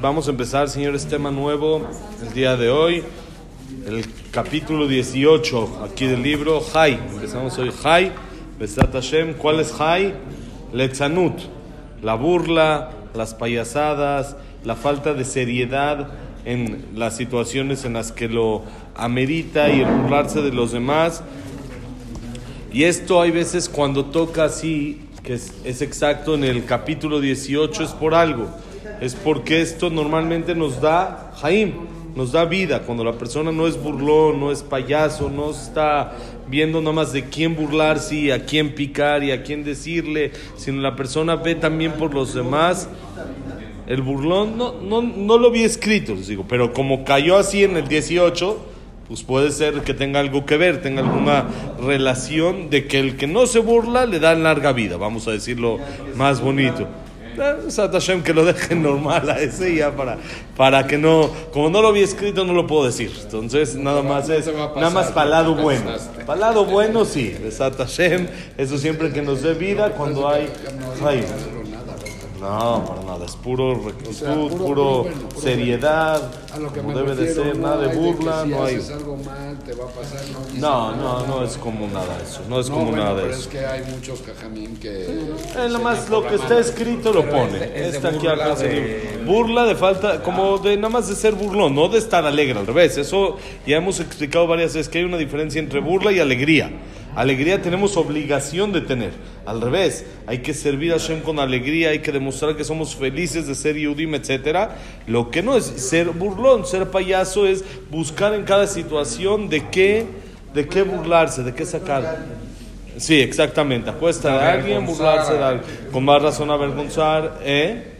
Vamos a empezar, señores, tema nuevo el día de hoy. El capítulo 18 aquí del libro, Jai. Empezamos hoy, Jai, Besat Hashem. ¿Cuál es Jai? Letzanut. La burla, las payasadas, la falta de seriedad en las situaciones en las que lo amerita y el burlarse de los demás. Y esto hay veces cuando toca así, que es, exacto en el capítulo 18, es por algo. Es porque esto normalmente nos da, Jaim, nos da vida. Cuando la persona no es burlón, no es payaso, no está viendo nada más de quién burlarse y a quién picar y a quién decirle, sino la persona ve también por los demás. El burlón no, no, no lo vi escrito, les digo, pero como cayó así en el 18, pues puede ser que tenga algo que ver, tenga alguna relación de que el que no se burla le da larga vida, vamos a decirlo más bonito. Hashem que lo dejen normal a ese ya para, para que no, como no lo vi escrito no lo puedo decir. Entonces nada más es, nada más para lado bueno. Para lado bueno sí, Hashem, eso siempre que nos dé vida cuando hay... hay no, para nada, es puro rectitud, o sea, puro, puro bueno, seriedad, a lo que como me debe de ser, no nada de burla, si no hay... algo mal, te va a pasar, no, No, no, nada. no es como nada eso, no es No, como bueno, nada de pero eso. es que hay muchos cajamín que... Eh, más lo que está escrito lo pone. Está aquí acá se- burla de falta, como de nada más de ser burlón, no de estar alegre, al revés. Eso ya hemos explicado varias veces que hay una diferencia entre burla y alegría. Alegría tenemos obligación de tener. Al revés, hay que servir a Hashem con alegría, hay que demostrar que somos felices de ser Yudim, etc. Lo que no es ser burlón, ser payaso es buscar en cada situación de qué, de qué burlarse, de qué sacar. Sí, exactamente. Apuesta de alguien, burlarse de alguien. Con más razón avergonzar, ¿eh?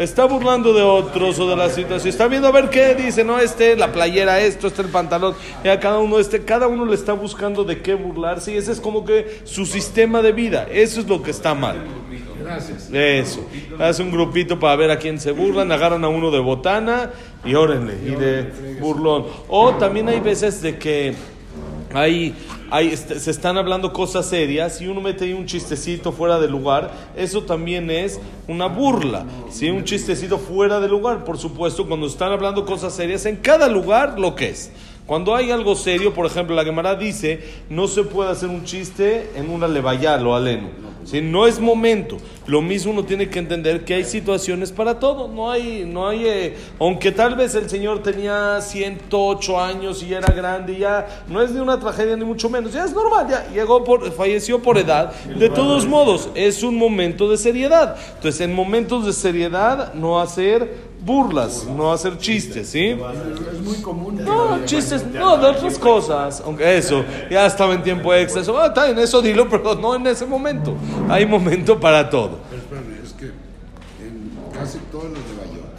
Está burlando de otros o de la situación. Está viendo a ver qué dice, no, este, la playera, esto, este, el pantalón. Ya cada uno, este, cada uno le está buscando de qué burlarse y ese es como que su sistema de vida. Eso es lo que está mal. Gracias. Eso. Hace un grupito para ver a quién se burlan, agarran a uno de botana y órenle, y de burlón. O también hay veces de que hay, este, se están hablando cosas serias y uno mete ahí un chistecito fuera de lugar, eso también es una burla, ¿sí? un chistecito fuera de lugar, por supuesto, cuando están hablando cosas serias, en cada lugar lo que es. Cuando hay algo serio, por ejemplo, la Gemara dice, no se puede hacer un chiste en una levayá, lo aleno. ¿sí? No es momento. Lo mismo uno tiene que entender que hay situaciones para todo. No hay, no hay, eh, aunque tal vez el Señor tenía 108 años y era grande, ya no es de una tragedia ni mucho menos, ya es normal, ya llegó por, falleció por edad. De todos modos, es un momento de seriedad. Entonces, en momentos de seriedad, no hacer burlas, no hacer chistes, ¿sí? Es muy común. No, chistes, no, de otras cosas. Aunque eso, ya estaba en tiempo extra. Eso, ah, está bien, eso dilo, pero no en ese momento. Hay momento para todo. Pero espérame, es que en casi todos los de Bayot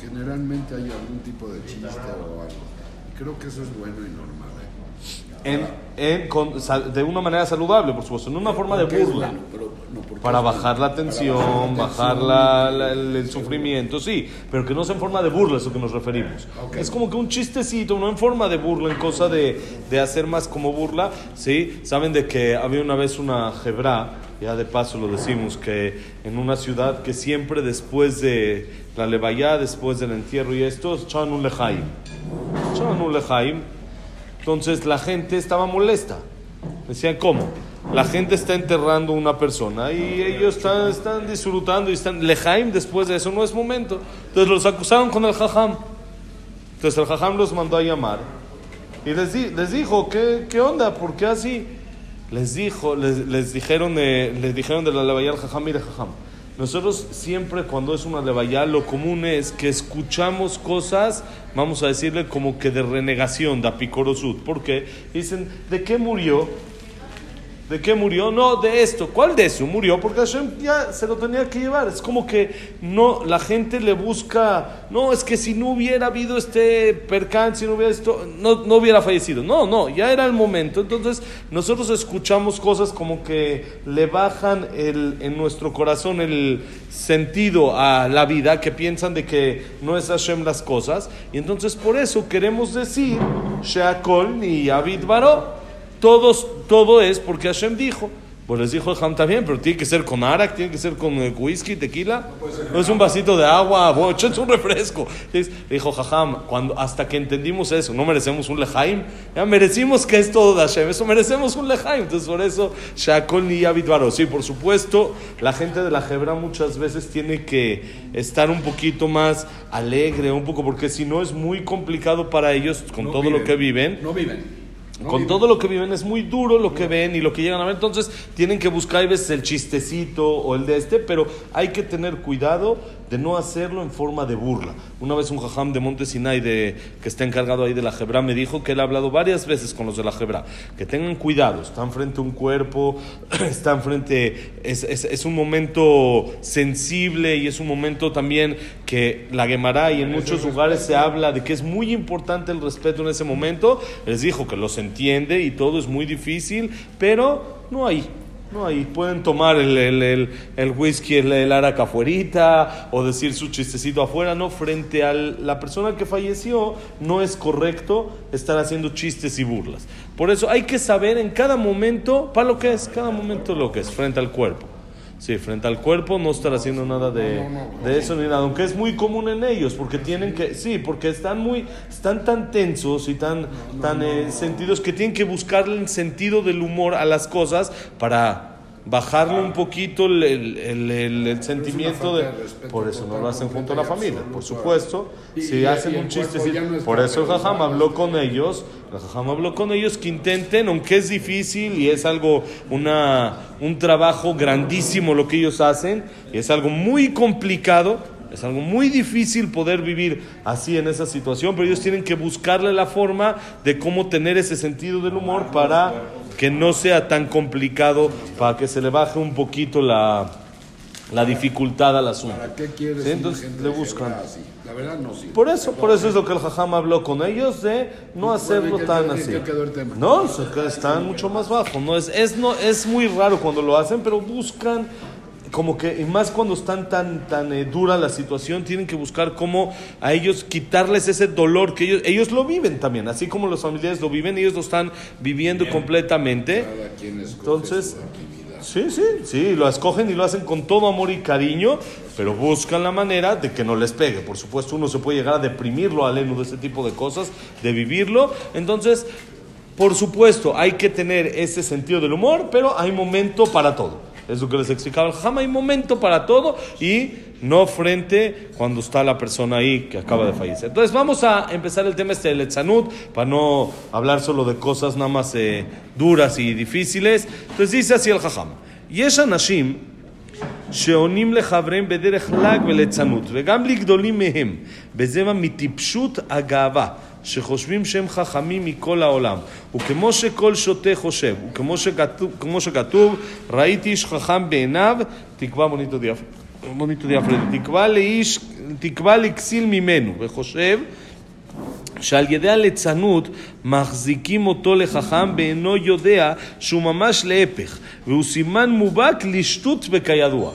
generalmente hay algún tipo de chiste o algo. Y creo que eso es bueno y normal. En, en- con- de una manera saludable, por supuesto, no una forma de burla. bueno, pero no, Para bajar la tensión, bajar la la- el, el sufrimiento, sí, pero que no sea en forma de burla, es a lo que nos referimos. Ok. Es como que un chistecito, no en forma de burla, en cosa de, de hacer más como burla, ¿sí? Saben de que había una vez una jebra, ya de paso lo decimos, que en una ciudad que siempre después de la levayá, después del entierro y esto, echaban un lejaim. Echaban un lejaim. Entonces la gente estaba molesta. Decían, ¿cómo? La gente está enterrando una persona y ellos están, están disfrutando y están... Lejaim después de eso no es momento. Entonces los acusaron con el jajam. Entonces el jajam los mandó a llamar y les, di- les dijo, ¿qué, ¿qué onda? ¿Por qué así? Les dijo, les, dijeron, eh, les dijeron de la al jajam, mire jajam, nosotros siempre cuando es una levaya lo común es que escuchamos cosas, vamos a decirle como que de renegación, de apicorosud. ¿Por qué? Dicen, ¿de qué murió? ¿De qué murió? No, de esto. ¿Cuál de eso? Murió porque Hashem ya se lo tenía que llevar. Es como que no, la gente le busca, no, es que si no hubiera habido este percance, si no hubiera esto, no, no hubiera fallecido. No, no, ya era el momento. Entonces nosotros escuchamos cosas como que le bajan el, en nuestro corazón el sentido a la vida, que piensan de que no es Hashem las cosas. Y entonces por eso queremos decir, Sheakol ni Abid Baró. Todos, todo es porque Hashem dijo. Pues les dijo el Ham también, pero tiene que ser con arak, tiene que ser con eh, whisky, tequila. No es un vasito de agua, bueno, es un refresco. Le dijo Jajam, cuando, hasta que entendimos eso, no merecemos un lejaim, ya merecimos que es todo de Hashem, eso merecemos un lejaim. Entonces por eso, Shakol ni Yabit Sí, por supuesto, la gente de la Hebra muchas veces tiene que estar un poquito más alegre, un poco, porque si no es muy complicado para ellos con todo lo que viven. No viven. Con todo lo que viven es muy duro lo que ven y lo que llegan a ver. Entonces tienen que buscar a veces el chistecito o el de este, pero hay que tener cuidado de no hacerlo en forma de burla. Una vez un jajam de Monte Sinai de, que está encargado ahí de la Jebra me dijo que él ha hablado varias veces con los de la Jebra, que tengan cuidado, están frente a un cuerpo, están frente, es, es, un momento sensible y es un momento también que la Gemara y en muchos lugares se habla de que es muy importante el respeto en ese momento. Les dijo que los entiende y todo es muy difícil, pero no hay no, ahí pueden tomar el, el, el, whisky, el, el araca afuera o decir su chistecito afuera, no, frente a la persona que falleció no es correcto estar haciendo chistes y burlas. Por eso hay que saber en cada momento, para lo que es, cada momento lo que es, frente al cuerpo. Sí, frente al cuerpo no estar haciendo nada de, de, eso ni nada, aunque es muy común en ellos, porque tienen que, sí, porque están muy, están tan tensos y tan, tan eh, sentidos que tienen que buscarle el sentido del humor a las cosas para bajarle un poquito el, el, el, sentimiento de... Por eso no lo hacen junto a la familia, por supuesto. Si hacen un chiste, por eso el Jajam habló con ellos, el Jajam habló con ellos que intenten, aunque es difícil y es algo, una, un trabajo grandísimo lo que ellos hacen, y es algo muy complicado, es algo muy difícil poder vivir así en esa situación, pero ellos tienen que buscarle la forma de cómo tener ese sentido del humor para que no sea tan complicado, para que se le baje un poquito la, la dificultad al asunto. ¿Para qué quieres Entonces le buscan. La verdad no Por eso, por eso es lo que el jajam habló con ellos de no hacerlo tan así. No, están mucho más bajo. No es, es no es muy raro cuando lo hacen, pero buscan como que, y más cuando están tan, tan eh, dura la situación, tienen que buscar cómo a ellos quitarles ese dolor que ellos, ellos lo viven también, así como los familiares lo viven, ellos lo están viviendo completamente. Entonces, sí, sí, sí, lo escogen y lo hacen con todo amor y cariño, pero buscan la manera de que no les pegue. Por supuesto, uno se puede llegar a deprimirlo al de ese tipo de cosas, de vivirlo. Entonces, por supuesto, hay que tener ese sentido del humor, pero hay momento para todo. Es lo que les explicaba el Jama. Hay momento para todo y no frente cuando está la persona ahí que acaba de fallecer. Entonces vamos a empezar el tema este del Etzanud para no hablar solo de cosas nada más eh, duras y difíciles. Entonces dice así el Jajam. Yesha Nashim. שעונים לחבריהם בדרך לעג וליצנות, וגם לגדולים מהם, בזרע מטיפשות הגאווה. שחושבים שהם חכמים מכל העולם. וכמו שכל שוטה חושב, וכמו שכתוב, שכתוב ראיתי איש חכם בעיניו, תקווה מוניטו דיאפרדי, תקווה לאיש, תקווה לכסיל ממנו, וחושב שעל ידי הליצנות מחזיקים אותו לחכם ואינו יודע שהוא ממש להפך, והוא סימן מובהק לשטות וכידוע.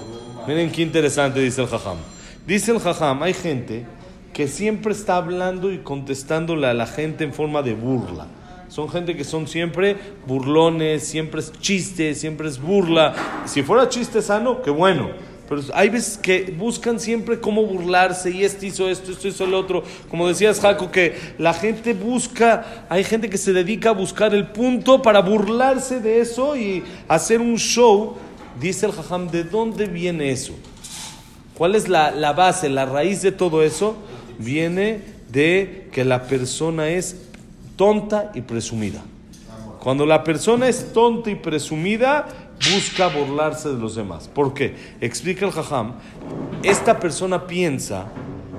Miren qué interesante dice el jajam. Dice el jajam, hay gente que siempre está hablando y contestándole a la gente en forma de burla. Son gente que son siempre burlones, siempre es chiste, siempre es burla. Si fuera chiste sano, qué bueno. Pero hay veces que buscan siempre cómo burlarse y este hizo esto, esto hizo el otro. Como decías, Jaco, que la gente busca, hay gente que se dedica a buscar el punto para burlarse de eso y hacer un show. Dice el Jajam, ¿de dónde viene eso? ¿Cuál es la, la base, la raíz de todo eso? viene de que la persona es tonta y presumida. Cuando la persona es tonta y presumida, busca burlarse de los demás. ¿Por qué? Explica el Jajam, esta persona piensa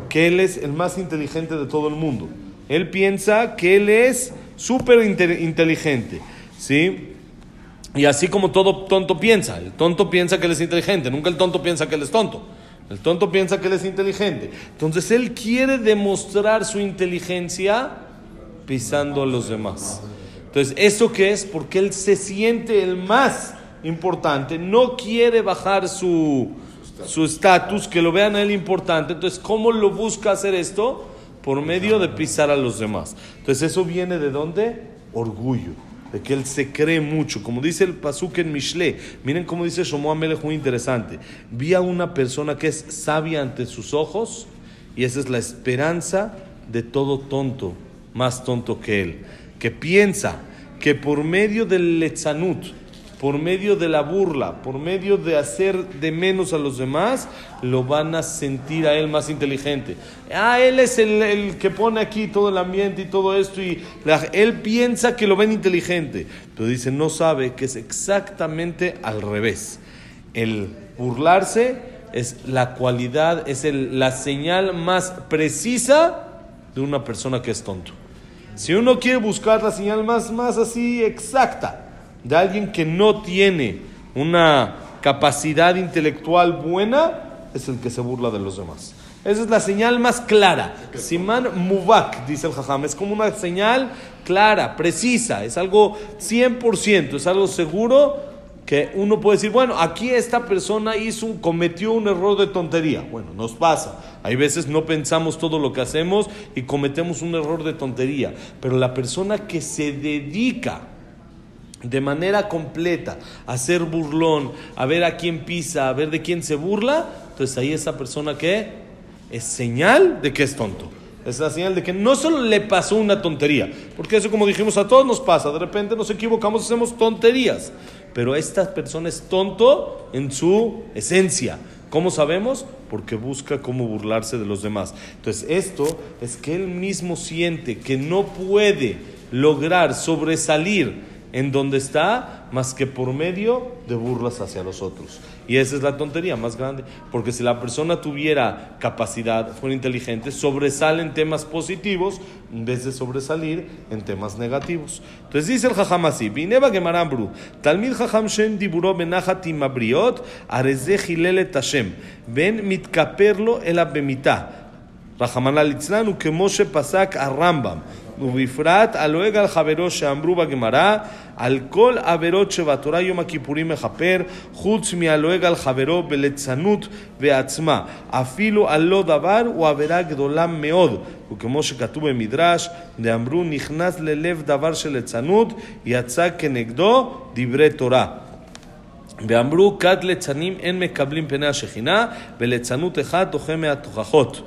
que él es el más inteligente de todo el mundo. Él piensa que él es súper inteligente. ¿Sí? Y así como todo tonto piensa, el tonto piensa que él es inteligente, nunca el tonto piensa que él es tonto. El tonto piensa que él es inteligente. Entonces él quiere demostrar su inteligencia pisando a los demás. Entonces, ¿eso qué es? Porque él se siente el más importante, no quiere bajar su estatus, que lo vean a él importante. Entonces, ¿cómo lo busca hacer esto? Por medio de pisar a los demás. Entonces, ¿eso viene de dónde? Orgullo. de que él se cree mucho. Como dice el Pasuk en Mishle, miren cómo dice Shomo Amelech, muy interesante. Vi a una persona que es sabia ante sus ojos y esa es la esperanza de todo tonto, más tonto que él, que piensa que por medio del letzanut, por medio de la burla, por medio de hacer de menos a los demás, lo van a sentir a él más inteligente. Ah, él es el, que pone aquí todo el ambiente y todo esto y él piensa que lo ven inteligente, pero dice, no sabe que es exactamente al revés. El burlarse es la cualidad, es la señal más precisa de una persona que es tonto. Si uno quiere buscar la señal más, más así exacta, de alguien que no tiene una capacidad intelectual buena, es el que se burla de los demás. Esa es la señal más clara. Simán Mubak, dice el Jajam, es como una señal clara, precisa, es algo 100%, es algo seguro que uno puede decir, bueno, aquí esta persona hizo cometió un error de tontería. Bueno, nos pasa. Hay veces no pensamos todo lo que hacemos y cometemos un error de tontería. Pero la persona que se dedica de manera completa, a ser burlón, a ver a quién pisa, a ver de quién se burla, entonces ahí esa persona que es señal de que es tonto. Es la señal de que no solo le pasó una tontería, porque eso como dijimos a todos nos pasa, de repente nos equivocamos, hacemos tonterías, pero esta persona es tonto en su esencia. ¿Cómo sabemos? Porque busca cómo burlarse de los demás. Entonces esto es que él mismo siente que no puede lograr sobresalir en donde está más que por medio de burlas hacia los otros. Y esa es la tontería más grande, porque si la persona tuviera capacidad, fuera inteligente, sobresale en temas positivos en vez de sobresalir en temas negativos. Entonces dice el Jajam así, Vineva Gemarambru, Talmid Jajam Shem Diburó Benahatim Abriot, Arezeh Hilele Tashem, Ben Mitkaperlo el Abemita, Rahamana Litzlan, Ukemoshe Pasak Arambam ובפרט הלועג על חברו שאמרו בגמרא, על כל עבירות שבתורה יום הכיפורים מכפר, חוץ מהלועג על חברו בליצנות ועצמה. אפילו על לא דבר הוא עבירה גדולה מאוד. וכמו שכתוב במדרש, דאמרו נכנס ללב דבר של ליצנות, יצא כנגדו דברי תורה. ואמרו כת ליצנים אין מקבלים פני השכינה, וליצנות אחד דוחה מהתוכחות.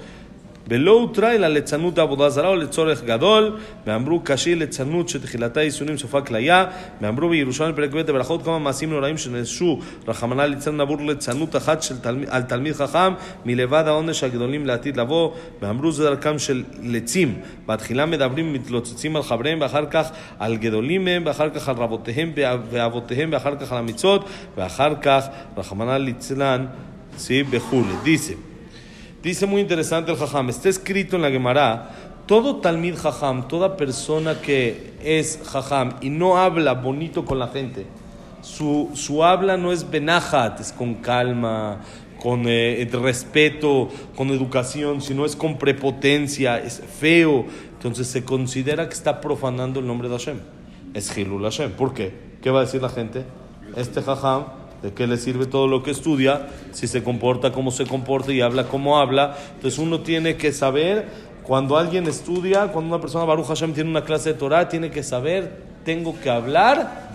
ולא הותרה אלא ליצנות עבודה זרה או לצורך גדול, ואמרו קשי ליצנות שתחילתה ייסונים סופה כליה, ואמרו בירושלים פרק ב' לברכות כמה מעשים נוראים שנעשו, רחמנא ליצן עבור ליצנות אחת של על תלמיד חכם, מלבד העונש הגדולים לעתיד לבוא, ואמרו זה דרכם של לצים, בתחילה מדברים מתלוצצים על חבריהם, ואחר כך על גדולים מהם, ואחר כך על רבותיהם ואבותיהם, ואחר כך על המצוות, ואחר כך, רחמנא ליצלן, sí, בחו"ל. dice, Dice muy interesante el Jajam, está escrito en la Gemara, todo Talmid Jajam, toda persona que es Jajam y no habla bonito con la gente, su, su habla no es benajat, es con calma, con eh, respeto, con educación, sino es con prepotencia, es feo, entonces se considera que está profanando el nombre de Hashem. Es Hilul Hashem. ¿Por qué? ¿Qué va a decir la gente? Este Jajam ¿De qué le sirve todo lo que estudia si se comporta como se comporta y habla como habla? Entonces uno tiene que saber, cuando alguien estudia, cuando una persona, Baruch Hashem, tiene una clase de Torah, tiene que saber, tengo que hablar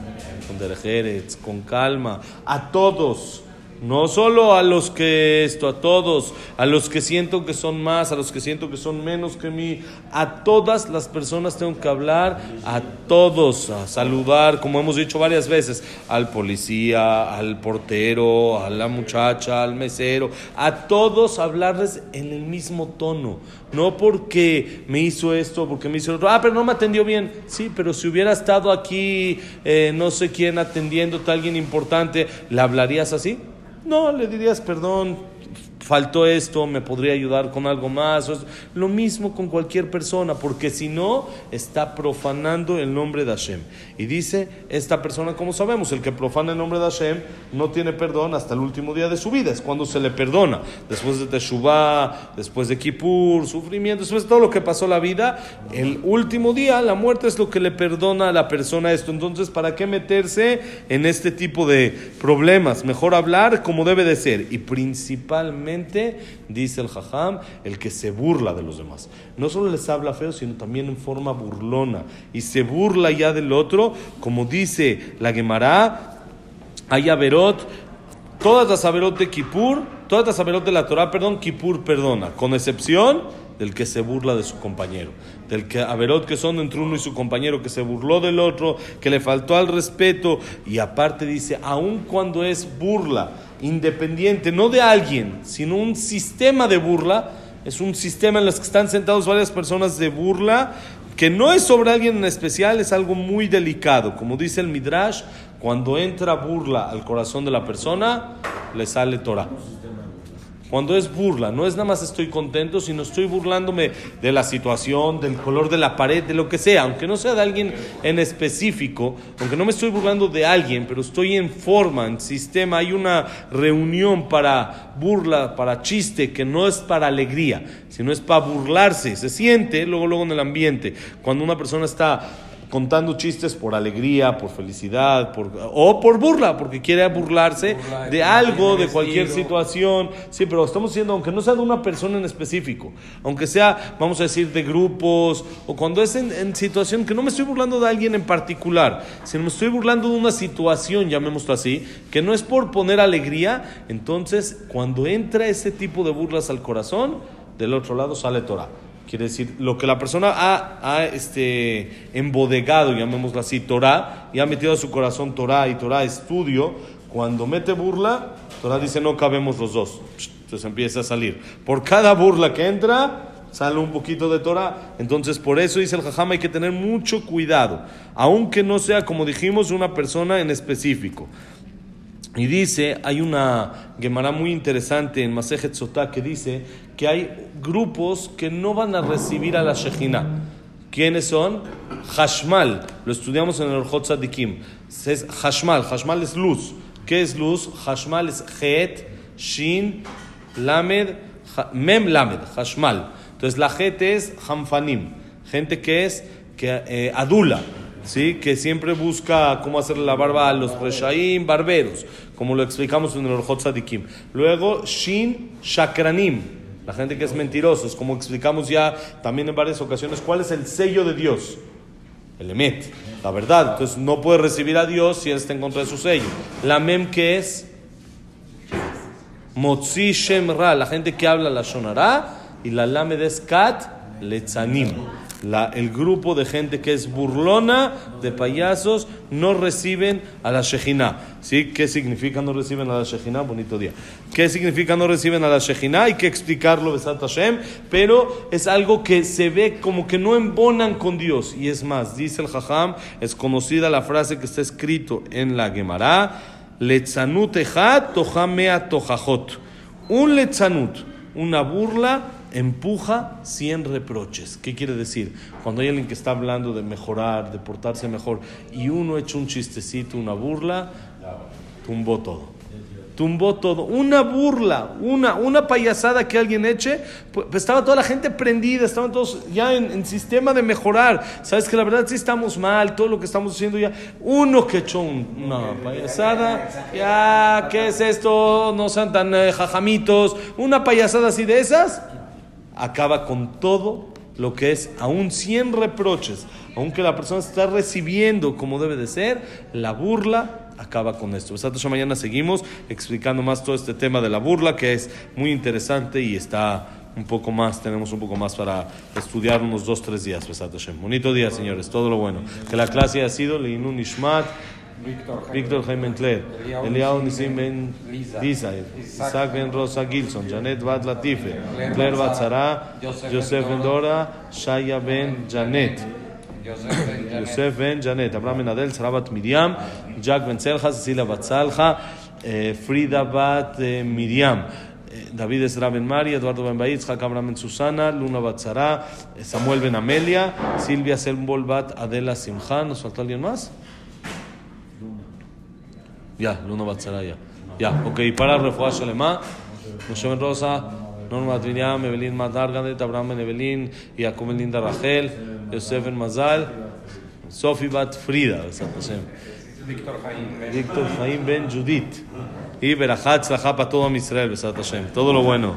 con derejeres, con calma, a todos no solo a los que esto, a todos, a los que siento que son más, a los que siento que son menos que mí, a todas las personas tengo que hablar, a todos, a saludar, como hemos dicho varias veces, al policía, al portero, a la muchacha, al mesero, a todos hablarles en el mismo tono. No porque me hizo esto, porque me hizo otro. Ah, pero no me atendió bien. Sí, pero si hubiera estado aquí, eh, no sé quién atendiéndote a alguien importante, ¿le hablarías así? No, le dirías, perdón, faltó esto, me podría ayudar con algo más. Lo mismo con cualquier persona, porque si no, está profanando el nombre de Hashem. Y dice, esta persona, como sabemos, el que profana el nombre de Hashem no tiene perdón hasta el último día de su vida, es cuando se le perdona. Después de Teshuvah, después de Kippur, sufrimiento, después de todo lo que pasó la vida, el último día, la muerte es lo que le perdona a la persona esto. Entonces, ¿para qué meterse en este tipo de problemas? Mejor hablar como debe de ser y principalmente dice el Jajam, el que se burla de los demás. No solo les habla feo, sino también en forma burlona. Y se burla ya del otro, como dice la Gemara, hay Averot, todas las Averot de Kippur, todas las Averot de la Torah, perdón, Kippur perdona, con excepción del que se burla de su compañero, del que Averot que son entre uno y su compañero, que se burló del otro, que le faltó al respeto, y aparte dice, aun cuando es burla independiente, no de alguien, sino un sistema de burla, es un sistema en el que están sentados varias personas de burla, que no es sobre alguien en especial, es algo muy delicado. Como dice el Midrash, cuando entra burla al corazón de la persona, le sale Torah. Cuando es burla, no es nada más estoy contento, sino estoy burlándome de la situación, del color de la pared, de lo que sea, aunque no sea de alguien en específico, aunque no me estoy burlando de alguien, pero estoy en forma, en sistema, hay una reunión para burla, para chiste, que no es para alegría, sino es para burlarse, se siente luego, luego en el ambiente, cuando una persona está contando chistes por alegría, por felicidad, por, o por burla, porque quiere burlarse Burla, de algo, de cualquier situación. Sí, pero estamos diciendo, aunque no sea de una persona en específico, aunque sea, vamos a decir, de grupos, o cuando es en, en situación que no me estoy burlando de alguien en particular, sino me estoy burlando de una situación, llamémoslo así, que no es por poner alegría, entonces cuando entra ese tipo de burlas al corazón, del otro lado sale Torah. Quiere decir, lo que la persona ha, ha, este, embodegado, llamémoslo así, Torah, y ha metido a su corazón Torah y Torah estudio, cuando mete burla, Torah dice no cabemos los dos. Entonces empieza a salir. Por cada burla que entra, sale un poquito de Torah. Entonces por eso dice el Jajam, hay que tener mucho cuidado, aunque no sea, como dijimos, una persona en específico. Y dice, hay una Gemara muy interesante en Masejet Sotá que dice que hay grupos que no van a recibir a la Shejina. ¿Quiénes son? Hashmal, lo estudiamos en el Orjot Tzadikim. Es Hashmal, Hashmal es luz. ¿Qué es luz? Hashmal es Het, Shin, Lamed, Mem Lamed, Hashmal. Entonces la Het es Hamfanim, gente que es que, eh, adula. ¿Sí? que siempre busca cómo hacerle la barba a los reshaim, barberos, como lo explicamos en el Orjot Tzadikim. Luego, Shin Shakranim, la gente que es mentirosos, como explicamos ya también en varias ocasiones, ¿cuál es el sello de Dios? El Emet, la verdad. Entonces no puede recibir a Dios si él está en contra de su sello. La Mem que es Motzi Shem Ra, la gente que habla la Shonara, y la Lamed es Kat Letzanim. El grupo de gente que es burlona, de payasos, no reciben a la Shejina. ¿Sí? ¿Qué significa no reciben a la Shejina? Bonito día. ¿Qué significa no reciben a la Shejina? Hay que explicarlo, Besat Hashem, pero es algo que se ve como que no embonan con Dios. Y es más, dice el Jajam, es conocida la frase que está escrito en la Gemara, Letzanut ejat tojamea tojajot. Un letzanut, una burla, empuja 100 reproches. ¿Qué quiere decir? Cuando hay alguien que está hablando de mejorar, de portarse mejor, y uno echa un chistecito, una burla, tumbó todo. Tumbó todo. Una burla, una, una payasada que alguien eche, pues estaba toda la gente prendida, estaban todos ya en, sistema de mejorar. Sabes que la verdad sí estamos mal, todo lo que estamos haciendo ya. Uno que echó un- una payasada, ya, ¿qué es esto? No sean tan eh, jajamitos. Una payasada así de esas, acaba con todo lo que es aún 100 reproches, aunque la persona está recibiendo como debe de ser, la burla acaba con esto. Besat Hashem, mañana seguimos explicando más todo este tema de la burla que es muy interesante y está un poco más, tenemos un poco más para estudiar unos dos, tres días. Besat Hashem. Bonito día, señores, todo lo bueno. Que la clase ha sido Leinun Ishmat, Víctor Jaime, Eliyahu Eliyahu Nisim Ben Isaac Ben Rosa Gilson, Janet Bat Latife, Claire Bat Batzara, Joseph Ben Dora, Shaya Ben Janet, Joseph Ben Janet, Abraham Ben Adel, Sara Bat Miriam, Jack Ben Selja, Cecilia Bat Salja, eh, Frida Bat eh, Miriam. eh, David Esra Ben Mari, Eduardo Ben Baitz, Abraham Ben Susana, Luna Bat Sara, eh, Samuel Ben Amelia, Silvia Ya, Luna Batzara ya. Ya, ok, para Refuah Shalema, Moshe Ben Rosa, Norma Miriam, Evelyn Matarganet, Abraham Ben Evelyn, Jacob Ben Linda Rachel, Yosef Ben Mazal, Sofi Bat Frida. Víctor Jaime, Ben- Víctor Jaim Ben Judith, y Berajat Tzlajá para todo Israel, Besat Hashem. Todo lo bueno.